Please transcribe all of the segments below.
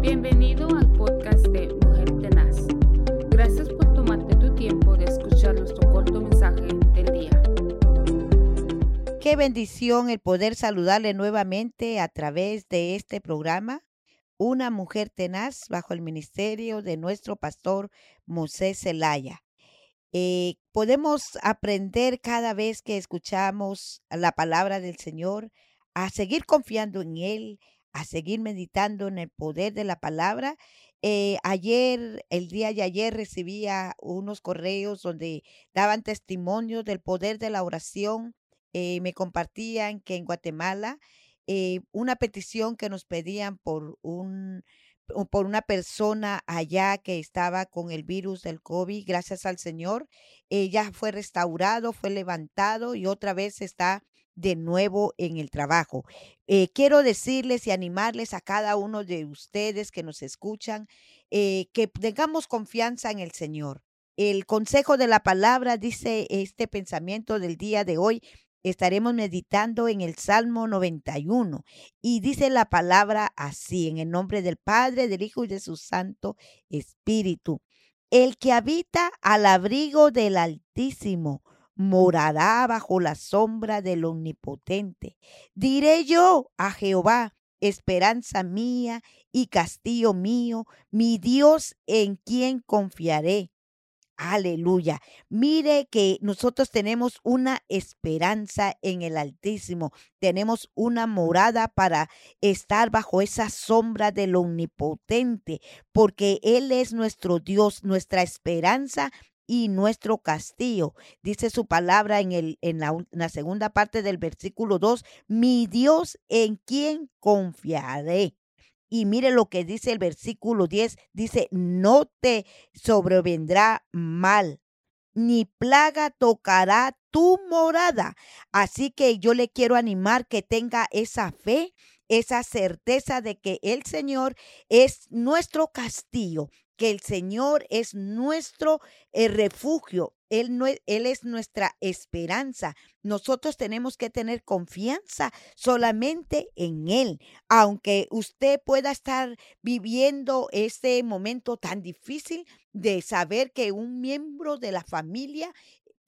Bienvenido al podcast de Mujer Tenaz. Gracias por tomarte tu tiempo de escuchar nuestro corto mensaje del día. Qué bendición el poder saludarle nuevamente a través de este programa. Una mujer tenaz bajo el ministerio de nuestro pastor Moisés Zelaya. Eh, podemos aprender cada vez que escuchamos la palabra del Señor a seguir confiando en Él, a seguir meditando en el poder de la palabra. Eh, ayer, el día de ayer, recibía unos correos donde daban testimonio del poder de la oración. Eh, me compartían que en Guatemala eh, una petición que nos pedían por un por una persona allá que estaba con el virus del COVID, gracias al Señor, ella fue restaurado, fue levantado y otra vez está de nuevo en el trabajo. Eh, quiero decirles y animarles a cada uno de ustedes que nos escuchan eh, que tengamos confianza en el Señor. El consejo de la palabra dice este pensamiento del día de hoy. Estaremos meditando en el Salmo 91 y dice la palabra así, en el nombre del Padre, del Hijo y de su Santo Espíritu. El que habita al abrigo del Altísimo morará bajo la sombra del Omnipotente. Diré yo a Jehová, esperanza mía y castillo mío, mi Dios en quien confiaré. Aleluya. Mire que nosotros tenemos una esperanza en el Altísimo. Tenemos una morada para estar bajo esa sombra del Omnipotente, porque Él es nuestro Dios, nuestra esperanza y nuestro castillo. Dice su palabra en, el, en, la, la segunda parte del versículo 2, mi Dios en quien confiaré. Y mire lo que dice el versículo 10, dice, no te sobrevendrá mal, ni plaga tocará tu morada. Así que yo le quiero animar que tenga esa fe, esa certeza de que el Señor es nuestro castillo, que el Señor es nuestro eh, refugio, él, no él es nuestra esperanza. Nosotros tenemos que tener confianza solamente en Él. Aunque usted pueda estar viviendo ese momento tan difícil de saber que un miembro de la familia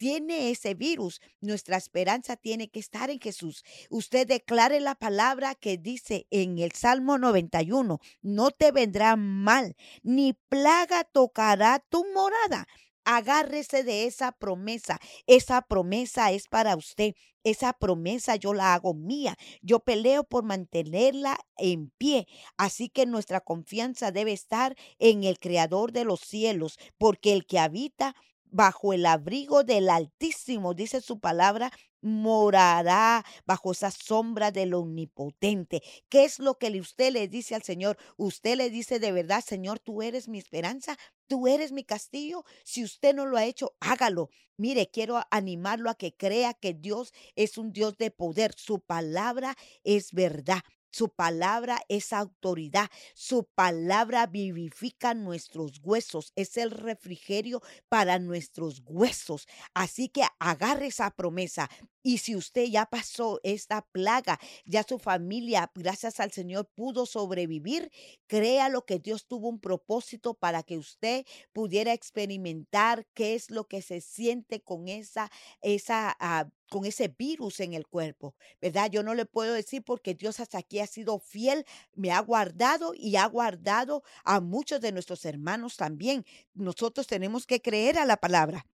tiene ese virus. Nuestra esperanza tiene que estar en Jesús. Usted declare la palabra que dice en el Salmo 91, no te vendrá mal, ni plaga tocará tu morada. Agárrese de esa promesa. Esa promesa es para usted. Esa promesa yo la hago mía. Yo peleo por mantenerla en pie. Así que nuestra confianza debe estar en el Creador de los cielos, porque el que habita bajo el abrigo del Altísimo, dice su palabra, morará bajo esa sombra del Omnipotente. ¿Qué es lo que usted le dice al Señor? Usted le dice de verdad, Señor, tú eres mi esperanza, tú eres mi castillo. Si usted no lo ha hecho, hágalo. Mire, quiero animarlo a que crea que Dios es un Dios de poder. Su palabra es verdad. Su palabra es autoridad. Su palabra vivifica nuestros huesos. Es el refrigerio para nuestros huesos. Así que agarre esa promesa. Y si usted ya pasó esta plaga, ya su familia, gracias al Señor, pudo sobrevivir, créalo que Dios tuvo un propósito para que usted pudiera experimentar qué es lo que se siente con esa, esa ah, con ese virus en el cuerpo, ¿verdad? Yo no le puedo decir porque Dios hasta aquí ha sido fiel, me ha guardado y ha guardado a muchos de nuestros hermanos también. Nosotros tenemos que creer a la palabra.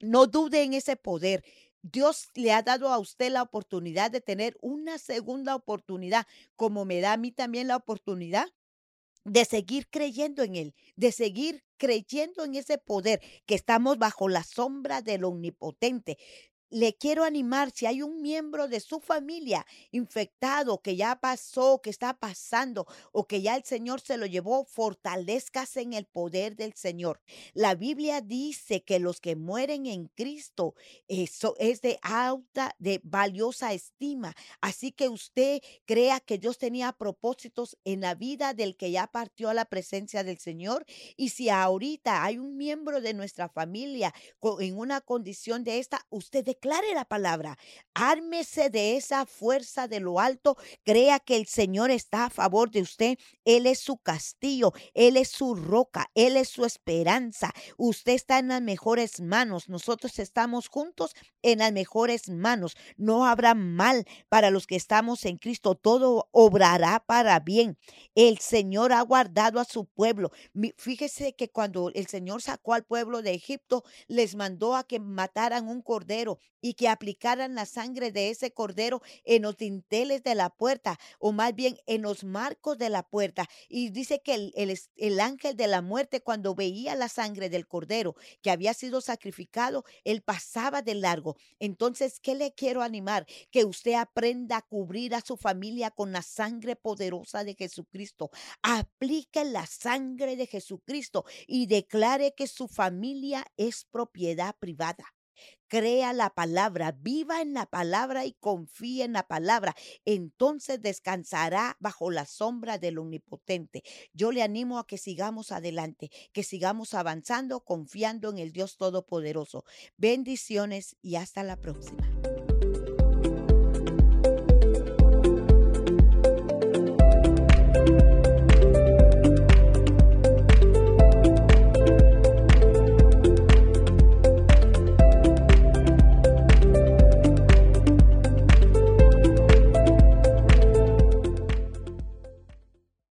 No dude en ese poder. Dios le ha dado a usted la oportunidad de tener una segunda oportunidad, como me da a mí también la oportunidad de seguir creyendo en Él, de seguir creyendo en ese poder, que estamos bajo la sombra del omnipotente le quiero animar, si hay un miembro de su familia infectado que ya pasó, que está pasando o que ya el Señor se lo llevó, fortalezcas en el poder del Señor. La Biblia dice que los que mueren en Cristo eso es de alta, de valiosa estima. Así que usted crea que Dios tenía propósitos en la vida del que ya partió a la presencia del Señor. Y si ahorita hay un miembro de nuestra familia en una condición de esta, usted declare la palabra. Ármese de esa fuerza de lo alto. Crea que el Señor está a favor de usted. Él es su castillo, Él es su roca, Él es su esperanza. Usted está en las mejores manos. Nosotros estamos juntos en las mejores manos. No habrá mal para los que estamos en Cristo. Todo obrará para bien. El Señor ha guardado a su pueblo. Fíjese que cuando el Señor sacó al pueblo de Egipto, les mandó a que mataran un cordero y que aplicaran la sangre de ese cordero en los dinteles de la puerta, o más bien en los marcos de la puerta. Y dice que el, el, el ángel de la muerte, cuando veía la sangre del cordero que había sido sacrificado, él pasaba de largo. Entonces, ¿qué le quiero animar? Que usted aprenda a cubrir a su familia con la sangre poderosa de Jesucristo. Aplique la sangre de Jesucristo y declare que su familia es propiedad privada. Crea la palabra, viva en la palabra y confíe en la palabra. Entonces descansará bajo la sombra del Omnipotente. Yo le animo a que sigamos adelante, que sigamos avanzando, confiando en el Dios Todopoderoso. Bendiciones y hasta la próxima.